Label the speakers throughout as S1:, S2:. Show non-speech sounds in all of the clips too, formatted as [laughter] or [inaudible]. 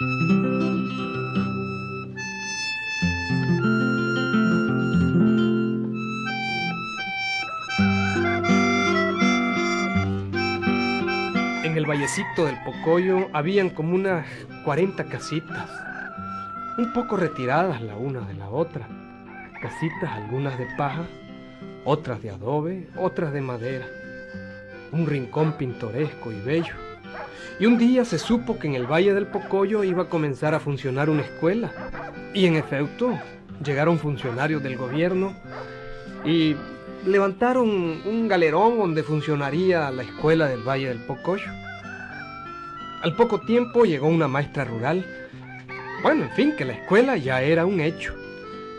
S1: En el vallecito del Pocoyo habían como unas 40 casitas, un poco retiradas la una de la otra. Casitas algunas de paja, otras de adobe, otras de madera. Un rincón pintoresco y bello. Y un día se supo que en el Valle del Pocoyo iba a comenzar a funcionar una escuela. Y en efecto, llegaron funcionarios del gobierno y levantaron un galerón donde funcionaría la escuela del Valle del Pocoyo. Al poco tiempo llegó una maestra rural. Bueno, en fin, que la escuela ya era un hecho.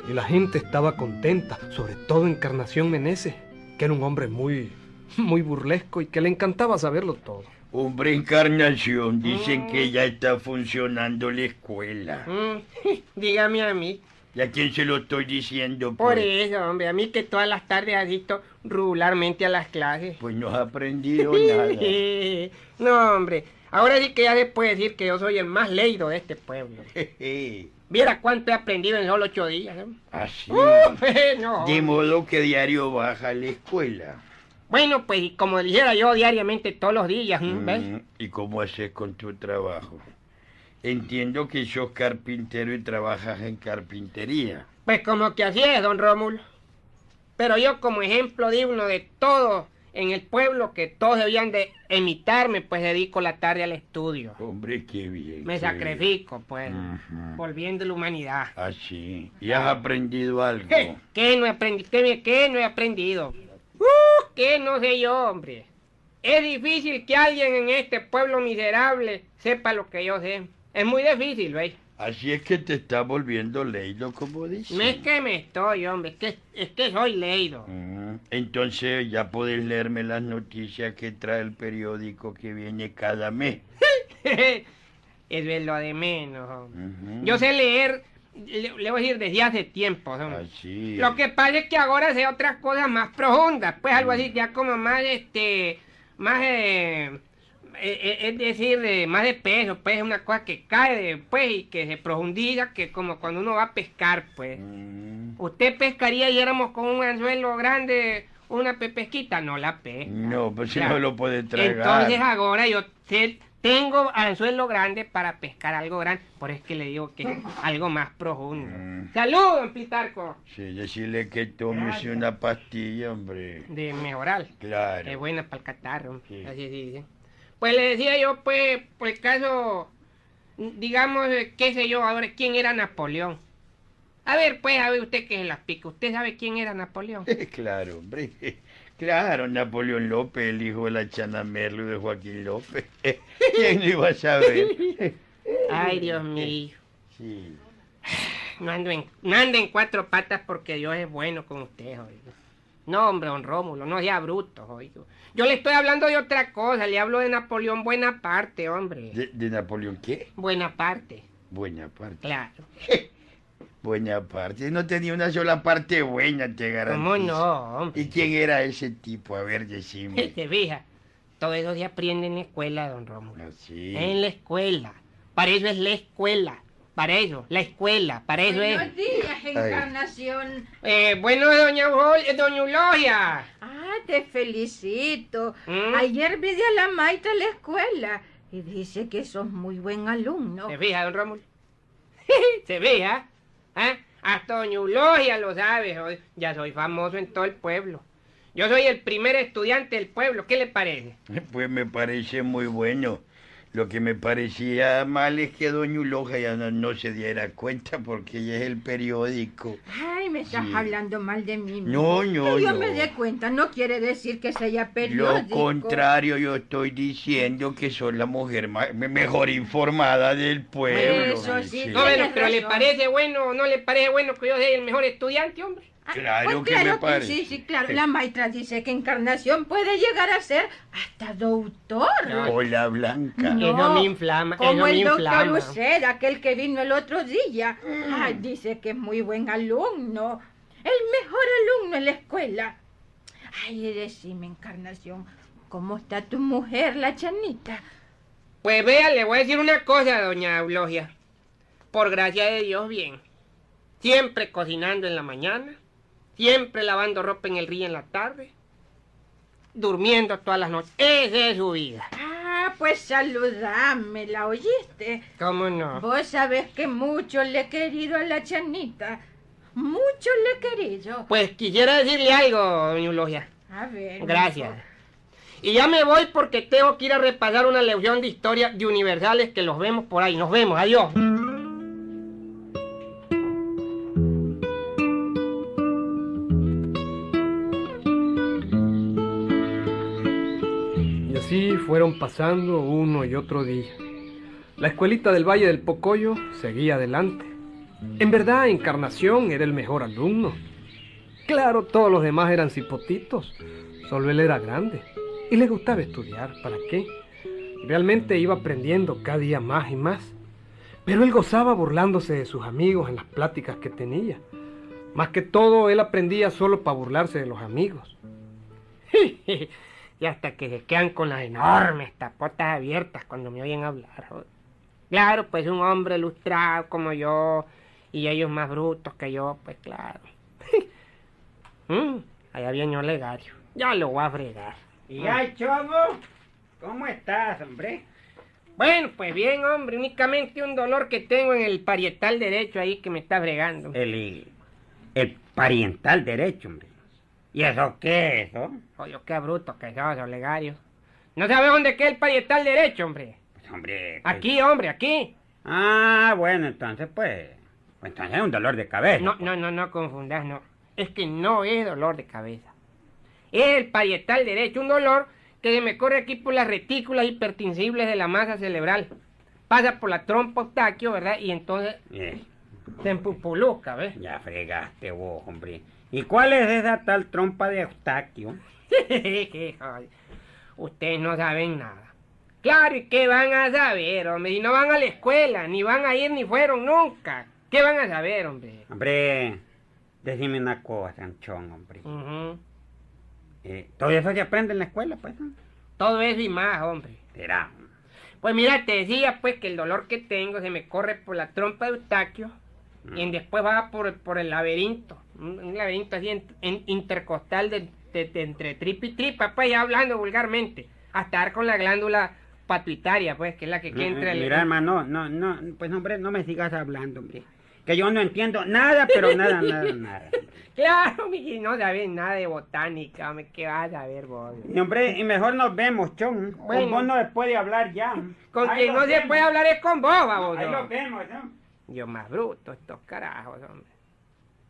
S1: Y la gente estaba contenta, sobre todo Encarnación Meneses, que era un hombre muy, muy burlesco y que le encantaba saberlo todo.
S2: Hombre, Encarnación, dicen que ya está funcionando la escuela.
S3: Mm, [laughs] dígame a mí.
S2: ¿Y a quién se lo estoy diciendo?
S3: Por
S2: Pues,
S3: eso, hombre, a mí que todas las tardes asisto regularmente a las clases.
S2: pues no has aprendido [laughs] nada.
S3: no, hombre, ahora sí que ya se puede decir que yo soy el más leído de este pueblo. [laughs] Viera cuánto he aprendido en solo ocho días. ¿eh?
S2: Así.
S3: Uh, no.
S2: De modo que diario baja a la escuela.
S3: Bueno, pues como dijera yo diariamente todos los días, ¿m? ¿ves?
S2: Mm, ¿Y cómo haces con tu trabajo? Entiendo que sos carpintero y trabajas en carpintería.
S3: Pues como que así es, don Rómulo. Pero yo como ejemplo digno de todo en el pueblo que todos debían de imitarme, pues dedico la tarde al estudio.
S2: Hombre, qué bien.
S3: Me
S2: qué
S3: sacrifico, pues, volviendo a la humanidad.
S2: Así. ¿Y has aprendido algo?
S3: ¿Qué? [laughs] ¿Qué no he aprendido? ¿Qué, me- qué no he aprendido? Uh, ¿Qué no sé yo, hombre? Es difícil que alguien en este pueblo miserable sepa lo que yo sé. Es muy difícil, ¿veis?
S2: Así es que te estás volviendo leído, como dices.
S3: No es que me estoy, hombre, es que, es que soy leído.
S2: Mm, Entonces ya puedes leerme las noticias que trae el periódico que viene cada mes.
S3: Eso [laughs] es lo de menos, hombre. Yo sé leer, le, le voy a decir, desde hace tiempo. Lo que pasa es que ahora sé otras cosas más profundas, pues algo así ya como más, este, más, eh, eh, eh, es decir, de- más de peso, pues una cosa que cae, pues, y que se profundiza, que como cuando uno va a pescar, pues.
S2: Mm,
S3: ¿Usted pescaría y éramos con un anzuelo grande, una pepesquita? No la pesca.
S2: No, pues si no lo puedes tragar.
S3: Entonces ahora yo sé- tengo anzuelo grande para pescar algo grande, por eso es que le digo que es [laughs] algo más profundo.
S2: Mm.
S3: ¡Salud, don Plitarco!
S2: Sí, decirle que tomes una pastilla, hombre.
S3: De mejorar.
S2: Claro.
S3: Es buena para el catarro.
S2: Sí.
S3: Así se dice. Pues le decía yo, pues, por el caso, digamos, eh, qué sé yo, ahora, ¿quién era Napoleón? A ver, pues, a ver usted que se las pica. ¿Usted sabe quién era Napoleón? [laughs]
S2: Claro, hombre. Claro, Napoleón López, el hijo de la Chana Merlo y de Joaquín López. [laughs] ¿Quién lo iba a saber? [laughs]
S3: Ay, Dios mío.
S2: Sí.
S3: No ando, en, no ando en cuatro patas porque Dios es bueno con usted, oiga. No, hombre, don Rómulo, no sea bruto, oiga. Yo le estoy hablando de otra cosa, le hablo de Napoleón Buenaparte, hombre.
S2: ¿De, de Napoleón qué?
S3: Buenaparte,
S2: Buena parte.
S3: claro. [laughs]
S2: Buena parte. No tenía una sola parte buena, te garantizo.
S3: ¿Cómo no, hombre?
S2: ¿Y quién era ese tipo? A ver, decime. [laughs]
S3: Se fija, todo eso se aprende en la escuela, don Rómulo.
S2: Así.
S3: En la escuela. Para eso es la escuela. Para eso, la escuela. Para eso es.
S4: Buenos días, Encarnación.
S3: Eh, bueno, doña, eh, doña Eulogia.
S4: Ah, te felicito.
S3: ¿Mm?
S4: Ayer vi a la maestra en la escuela y dice que sos muy buen alumno.
S3: ¿Se fija, don Rómulo? [laughs] ¿Se fija? ¿Ah? Hasta doña lo sabe. Ya soy famoso en todo el pueblo. Yo soy el primer estudiante del pueblo. ¿Qué le parece?
S2: Pues me parece muy bueno. Lo que me parecía mal es que Doña Uloja ya no, no se diera cuenta porque ella es el periódico.
S4: Ay, me estás
S2: Sí.
S4: hablando mal de mí.
S2: No, no,
S4: Que yo
S2: no.
S4: me dé cuenta, no quiere decir que sea
S2: Lo
S4: periódico.
S2: contrario, yo estoy diciendo que soy la mujer mejor informada del pueblo.
S4: Eso sí,
S3: No,
S4: Tienes
S3: pero ¿le parece bueno o no le parece bueno que yo sea el mejor estudiante, hombre?
S4: Ah,
S2: Claro
S4: pues
S2: que me
S4: claro
S2: parece.
S4: Sí, sí, claro. La maestra dice que Encarnación puede llegar a ser hasta doctor.
S2: Hola, Blanca.
S4: No,
S3: Eso me inflama,
S4: Como
S3: eso me
S4: el doctor
S3: inflama.
S4: Luced, aquel que vino el otro día. Ay, dice que es muy buen alumno. El mejor alumno en la escuela. Ay, decime, Encarnación, ¿cómo está tu mujer, la chanita?
S3: Pues vea, le voy a decir una cosa, doña Eulogia. Por gracia de Dios, bien. Siempre cocinando en la mañana, siempre lavando ropa en el río en la tarde, durmiendo todas las noches. Esa es su vida.
S4: Ah, pues saludame, ¿la oíste?
S3: ¿Cómo no?
S4: Vos sabés que mucho le he querido a la chanita. Mucho le he querido.
S3: Pues quisiera decirle algo, doña Eulogia.
S4: A ver.
S3: Gracias. Y ya me voy porque tengo que ir a repasar una lección de historia de universales que los vemos por ahí. Nos vemos, adiós.
S1: Pasando uno y otro día. La escuelita del Valle del Pocoyo seguía adelante. En verdad, Encarnación era el mejor alumno. Claro, todos los demás eran cipotitos. Solo él era grande. Y le gustaba estudiar. ¿Para qué? Realmente iba aprendiendo cada día más y más. Pero él gozaba burlándose de sus amigos en las pláticas que tenía. Más que todo, él aprendía solo para burlarse de los amigos. [laughs]
S3: y hasta que se quedan con las enormes tapotas abiertas cuando me oyen hablar. joder. Claro, pues un hombre ilustrado como yo y ellos más brutos que yo, pues claro. [laughs] Mm, allá viene Olegario. Ya lo voy a fregar.
S5: ¿Y ay, Chobo? ¿Cómo estás, hombre?
S3: Bueno, pues bien, hombre, únicamente un dolor que tengo en el parietal derecho ahí que me está fregando.
S5: El, el pariental derecho, hombre. ¿Y eso qué es, eso?
S3: Oye, qué bruto que sos, Olegario. ¿No sabes dónde queda el parietal derecho, hombre?
S5: Pues, hombre... pues-
S3: Aquí, hombre, aquí.
S5: Ah, bueno, entonces, pues... pues entonces es un dolor de cabeza.
S3: No, no, no, no confundas, no. Es que no es dolor de cabeza. Es el parietal derecho, un dolor que se me corre aquí por las retículas hipertensibles de la masa cerebral. Pasa por la trompa Eustaquio, ¿verdad? Y entonces
S5: Eh,
S3: se empupuluca, ¿ves?
S5: ya fregaste vos, hombre. ¿Y cuál es esa tal trompa de Eustaquio? [laughs]
S3: Ustedes no saben nada. Claro, ¿y qué van a saber, hombre? Y no van a la escuela, ni van a ir, ni fueron nunca. ¿Qué van a saber, hombre?
S5: Hombre, decime una cosa, Anchón, hombre.
S3: Ujú.
S5: Eh, ¿Todo eso se aprende en la escuela, pues?
S3: Todo eso y más, hombre.
S5: Será.
S3: Pues mira, te decía pues que el dolor que tengo se me corre por la trompa de Eustaquio y
S5: Mm.
S3: después va por, por el laberinto. Un, un laberinto así en- en- intercostal de, de- de entre tripa y tripa, pues ya hablando vulgarmente. Hasta dar con la glándula pituitaria, pues, que es la que queda entre el...
S5: Mm, Mira, hermano, no, no, pues hombre, no me sigas hablando, hombre. Que yo no entiendo nada, pero nada, nada, nada. [laughs]
S3: Claro, mi no sabes nada de botánica, ¿qué vas a ver vos?
S5: Y hombre, y mejor nos vemos, Chon.
S3: Bueno.
S5: Con vos no se puede hablar ya.
S3: Con
S5: Ahí
S3: quien no se
S5: vemos.
S3: puede hablar es con vos, baboso.
S5: Ahí nos vemos, ¿no?
S3: Yo más bruto, estos carajos, hombre.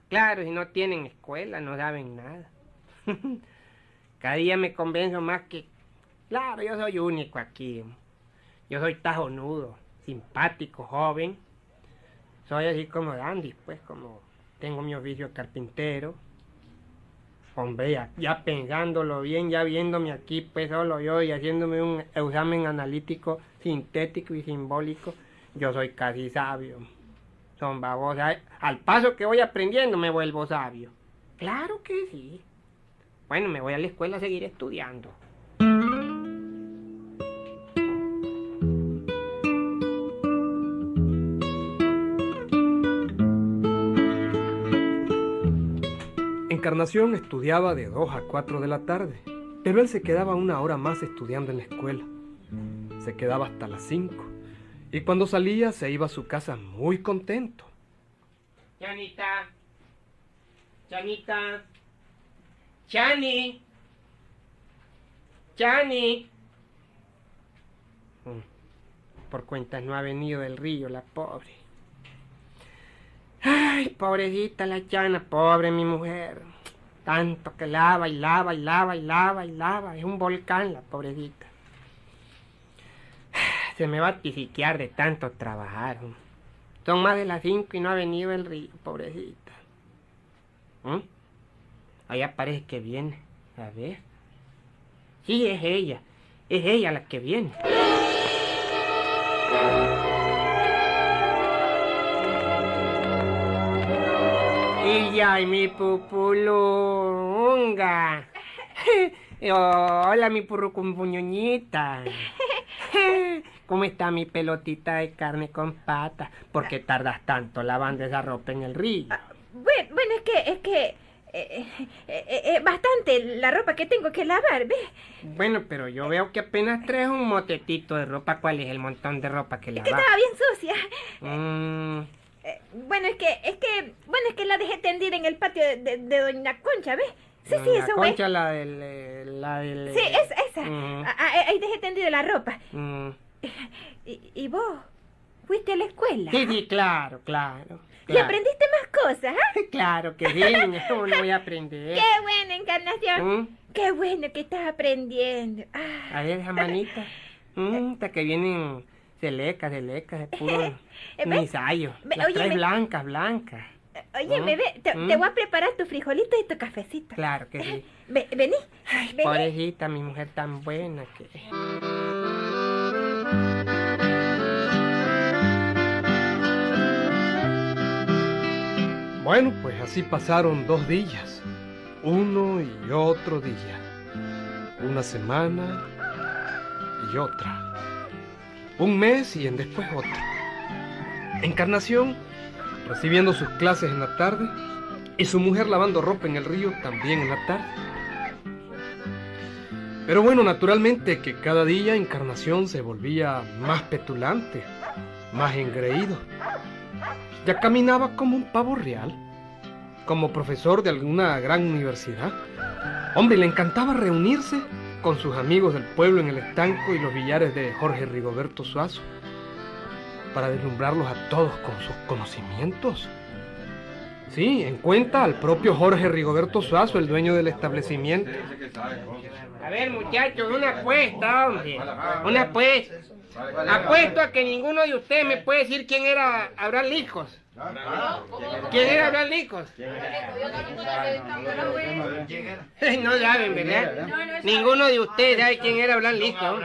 S3: Claro, si no tienen escuela, no saben nada. [laughs] Cada día me convenzo más que, claro, yo soy único aquí. Yo soy tajonudo, simpático, joven. Soy así como Dandy, pues, como tengo mi oficio de carpintero. Hombre, ya, ya pensándolo bien, ya viéndome aquí, pues solo yo y haciéndome un examen analítico sintético y simbólico, yo soy casi sabio. Son babosas. Al paso que voy aprendiendo me vuelvo sabio. Claro que sí. Bueno, me voy a la escuela a seguir estudiando.
S1: Encarnación estudiaba de 2 a 4 de la tarde, pero él se quedaba una hora más estudiando en la escuela. Se quedaba hasta las 5 y cuando salía se iba a su casa muy contento.
S3: Chanita. Chanita. Chani. Chani. Mm, Por cuentas no ha venido del río la pobre. Ay, pobrecita la Chana, pobre mi mujer. Tanto que lava y lava y lava y lava y lava. Es un volcán la pobrecita. Se me va a tisiquear de tanto trabajar. Son más de las cinco y no ha venido el río, pobrecita. ¿Mm? Allá parece que viene. A ver. Sí, es ella. Es ella la que viene. Ya, y mi pupulunga. [laughs] Hola, mi purrucumpuñuñita. [laughs] ¿Cómo está mi pelotita de carne con patas? ¿Por qué tardas tanto lavando esa ropa en el río?
S4: Bueno, bueno, es que, es que, eh, eh, eh, eh, bastante la ropa que tengo que lavar, ¿ves?
S3: Bueno, pero yo veo que apenas traes un motetito de ropa. ¿Cuál es el montón de ropa que
S4: Es que
S3: lavas?
S4: estaba bien sucia.
S3: Mm,
S4: bueno, es que, es que, bueno, es que la dejé tendida en el patio de, de- de Doña Concha, ¿ves? Sí, sí,
S3: Doña
S4: eso, güey.
S3: Concha, la del... La del
S4: Sí, esa, esa.
S3: Ujú.
S4: Ah, ah, ahí dejé tendida la ropa.
S3: Mm.
S4: ¿Y, y vos? ¿Fuiste a la escuela?
S3: Sí, sí, claro, claro.
S4: ¿Y
S3: claro.
S4: aprendiste más cosas, ah? [laughs]
S3: Claro que sí, [laughs] niña, ¿cómo no voy a aprender?
S4: ¡Qué buena encarnación!
S3: ¿Mm?
S4: ¡Qué bueno que estás aprendiendo! Ah.
S3: A ver, esa manita. Mm, [laughs] hasta que vienen selecas, selecas, de puro
S4: Eh,
S3: ensayo.
S4: ve,
S3: Las
S4: oye,
S3: traes blancas, blancas.
S4: Oye, bebé, te,
S3: ¿Mm?
S4: te voy a preparar tu frijolito y tu cafecito.
S3: Claro que sí.
S4: Ve- vení, vení.
S3: Pobrecita, mi mujer tan buena que...
S1: Bueno, pues así pasaron dos días, uno y otro día, una semana y otra, un mes y en después otro. Encarnación recibiendo sus clases en la tarde y su mujer lavando ropa en el río también en la tarde. Pero bueno, naturalmente que cada día Encarnación se volvía más petulante, más engreído. Ya caminaba como un pavo real, como profesor de alguna gran universidad. Hombre, le encantaba reunirse con sus amigos del pueblo en el estanco y los billares de Jorge Rigoberto Suazo para deslumbrarlos a todos con sus conocimientos. Sí, en cuenta al propio Jorge Rigoberto Suazo, el dueño del establecimiento.
S3: A ver, muchachos, una apuesta, hombre. Una apuesta. Apuesto a que ninguno de ustedes me puede decir quién era Abraham Lijos. ¿Quién era Abraham Lijos? No saben, ¿verdad? Ninguno de ustedes sabe quién era Abraham Lijos.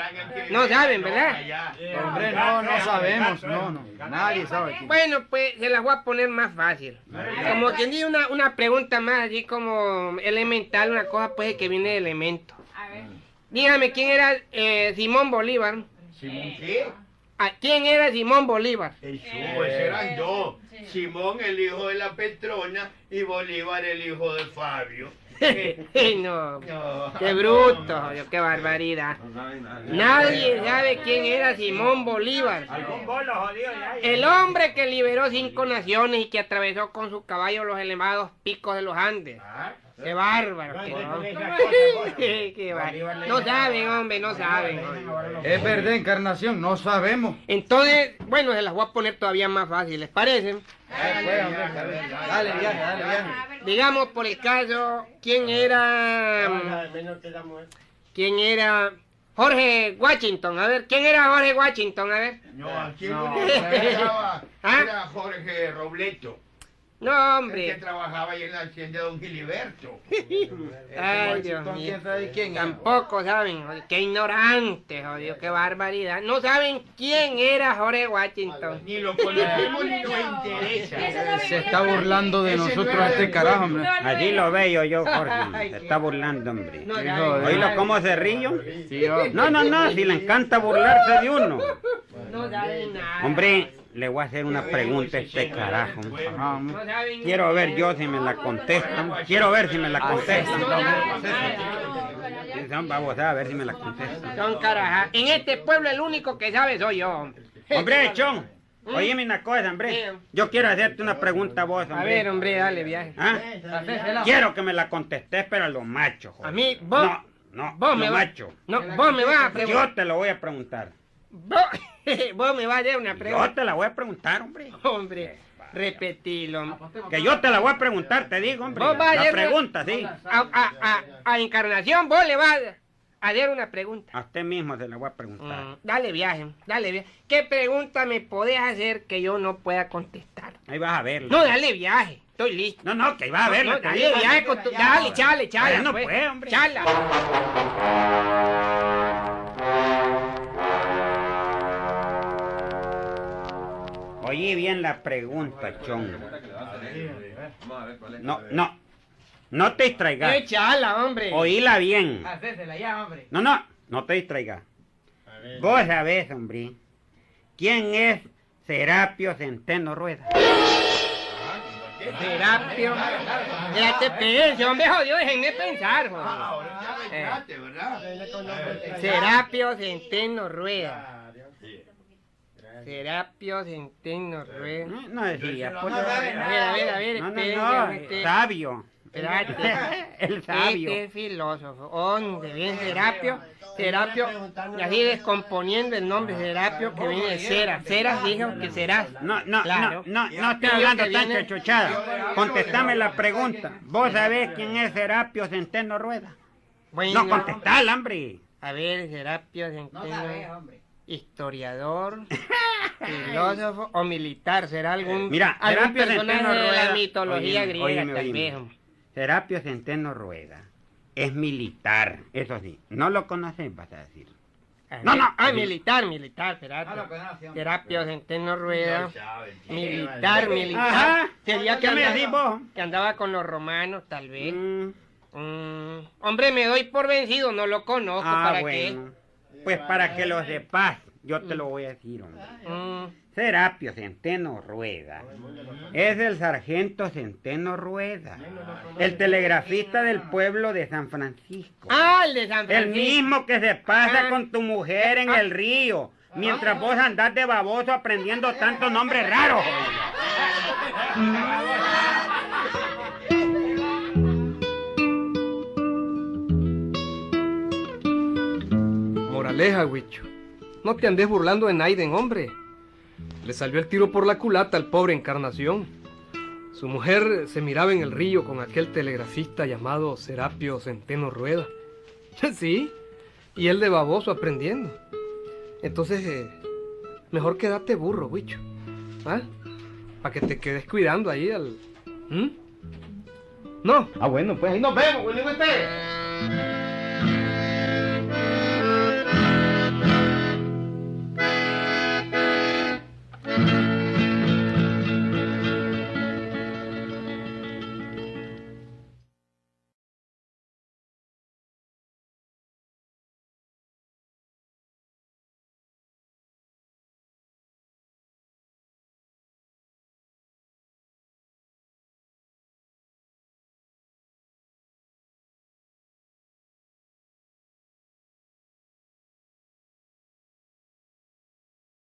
S3: No saben, ¿verdad?
S6: Hombre, no, no sabemos, no, no, nadie sabe.
S3: Bueno, pues se las voy a poner más fácil. Como quien dice una, una pregunta más así como elemental, una cosa pues que viene de elemento. Dígame, ¿quién era eh, Simón Bolívar?
S2: ¿Simón qué?
S3: ¿A ¿Quién era Simón Bolívar?
S2: El pues eran dos. Simón, el hijo de la Petrona, y Bolívar, el hijo de Fabio. [laughs]
S3: no, [laughs]
S2: No.
S3: qué bruto, joder, qué barbaridad. Nadie sabe quién era Simón Bolívar. El hombre que liberó cinco naciones y que atravesó con su caballo los elevados picos de los Andes. Qué bárbaro. Qué, qué bárbaro. No saben, hombre, no saben. hombre.
S6: Es verdad, encarnación, no sabemos.
S3: Entonces, bueno, se las voy a poner todavía más fáciles, ¿les parece?
S6: Dale, viaje, dale, viaje.
S3: Digamos, por el caso, ¿quién era... ¿Quién era... Jorge Washington, a ver, ¿quién era Jorge Washington? A ver.
S2: No, aquí
S6: No,
S2: no, era,
S3: ¿Ah?
S2: era Jorge Robleto,
S3: No,
S2: el que
S3: hombre.
S2: trabajaba ahí en la hacienda de Don Giliberto. [laughs]
S3: Ay, Dios mío.
S6: ¿Quién sabe quién?
S3: Tampoco saben, qué ignorante, jodido, qué barbaridad. No saben quién era Jorge Washington.
S2: Ni lo conocemos ni nos interesa.
S6: Se está burlando de nosotros este carajo, hombre.
S5: Allí lo veo yo, Jorge. Se está burlando, hombre. ¿Oílo cómo se río?
S6: Sí, hombre.
S5: No, no, no, si le encanta burlarse de uno.
S3: No saben nada.
S5: Hombre, le voy a hacer una pregunta a este carajo.
S6: Ajá, hombre.
S5: Quiero ver yo si me la contestan. Quiero ver si me la contestan. Vamos a ver si me la contestan.
S3: Son carajas. En este pueblo el único que sabe soy yo, hombre.
S5: Hombre, Chon, oíme una cosa, hombre. Yo quiero hacerte una pregunta a vos,
S3: A ver,
S5: hombre.
S3: hombre, dale viaje.
S5: ¿Ah? Quiero que me la contestes, pero a lo macho, joder.
S3: A mí, vos...
S5: No, no,
S3: vos me vas...
S5: macho.
S3: No, vos me vas a preguntar.
S5: Yo te lo voy a preguntar.
S3: Vos, [laughs] vos me vas a hacer una
S5: Yo
S3: pregunta.
S5: te la voy a preguntar, hombre.
S3: Hombre, repetilo.
S5: Que yo te la voy a preguntar, te digo, hombre.
S3: Vos vas a
S5: La pregunta, sí.
S3: A, a, a, a Encarnación vos le vas a hacer una pregunta.
S5: A usted mismo se la voy a preguntar.
S3: Mm, dale viaje, dale viaje. ¿Qué pregunta me podés hacer que yo no pueda contestar?
S5: Ahí vas a verlo.
S3: No, dale viaje, estoy listo.
S5: No, no, que ahí vas a verlo.
S3: No,
S5: te
S3: dale viaje con tu... Dale, chale, chale. Pues.
S5: pues, hombre.
S3: Chala.
S5: Oí bien la pregunta, Chon. No, no. No te distraigas.
S3: ¡Qué chala, hombre!
S5: Oíla bien. No, no, no te distraigas. Vos sabés, hombre, ¿quién es Serapio Centeno Rueda?
S3: Serapio. Espérate, espérate, hombre jodido, déjenme pensar, joder.
S2: Ahora ya
S3: Eh.
S2: me ¿verdad?
S3: Serapio Centeno Rueda. Serapio Centeno Rueda.
S5: No, no decía. pues,
S3: A ver, a ver, a ver,
S5: no, no, no, sabio.
S3: Espérate. [laughs]
S5: El sabio.
S3: Este es filósofo. ¿Dónde viene Serapio? Serapio, y así descomponiendo el nombre Serapio que viene de Cera. Cera dijo que serás.
S5: No, no,
S3: Claro.
S5: no, no, no estoy hablando tan chachochada. Contestame la pregunta. ¿Vos sabés quién es Serapio Centeno Rueda?
S3: Bueno,
S5: No, contestala, hombre.
S3: a ver, Serapio Centeno. Historiador, [laughs] filósofo o militar, será algún,
S5: Mira,
S3: algún
S5: Serapio
S3: personaje
S5: Centeno
S3: de la
S5: Rueda.
S3: mitología griega, tal hombre.
S5: Serapio Centeno Rueda es militar, eso sí. No lo conoces, vas a decir.
S3: A
S5: No, no.
S3: Ah, militar, militar, Serapio.
S6: No lo conoce, hombre.
S3: Serapio Centeno Rueda.
S2: No.
S3: Militar, militar.
S5: Ajá.
S3: Sería que
S5: ¿Qué me
S3: andaba, que andaba con los romanos, tal vez.
S5: Mm,
S3: Mm, hombre, me doy por vencido, no lo conozco.
S5: ah,
S3: ¿Para
S5: bueno. Pues para que lo sepas, yo te lo voy a decir, hombre.
S3: Mm,
S5: Serapio Centeno Rueda es el sargento Centeno Rueda, el telegrafista del pueblo de San Francisco.
S3: Ah, el de San
S5: El
S3: Francisco.
S5: mismo que se pasa
S3: Ah.
S5: con tu mujer en el río, mientras vos andás de baboso aprendiendo tantos nombres raros. [laughs]
S1: Moraleja, Huicho. No te andes burlando de Naiden, hombre. Le salió el tiro por la culata al pobre Encarnación. Su mujer se miraba en el río con aquel telegrafista llamado Serapio Centeno Rueda. [laughs] Sí, y él de baboso aprendiendo. Entonces, eh, mejor quédate burro, Huicho. ¿Ah? Para que te quedes cuidando ahí al... No.
S6: Ah, bueno, pues ahí nos vemos, Willy Huete.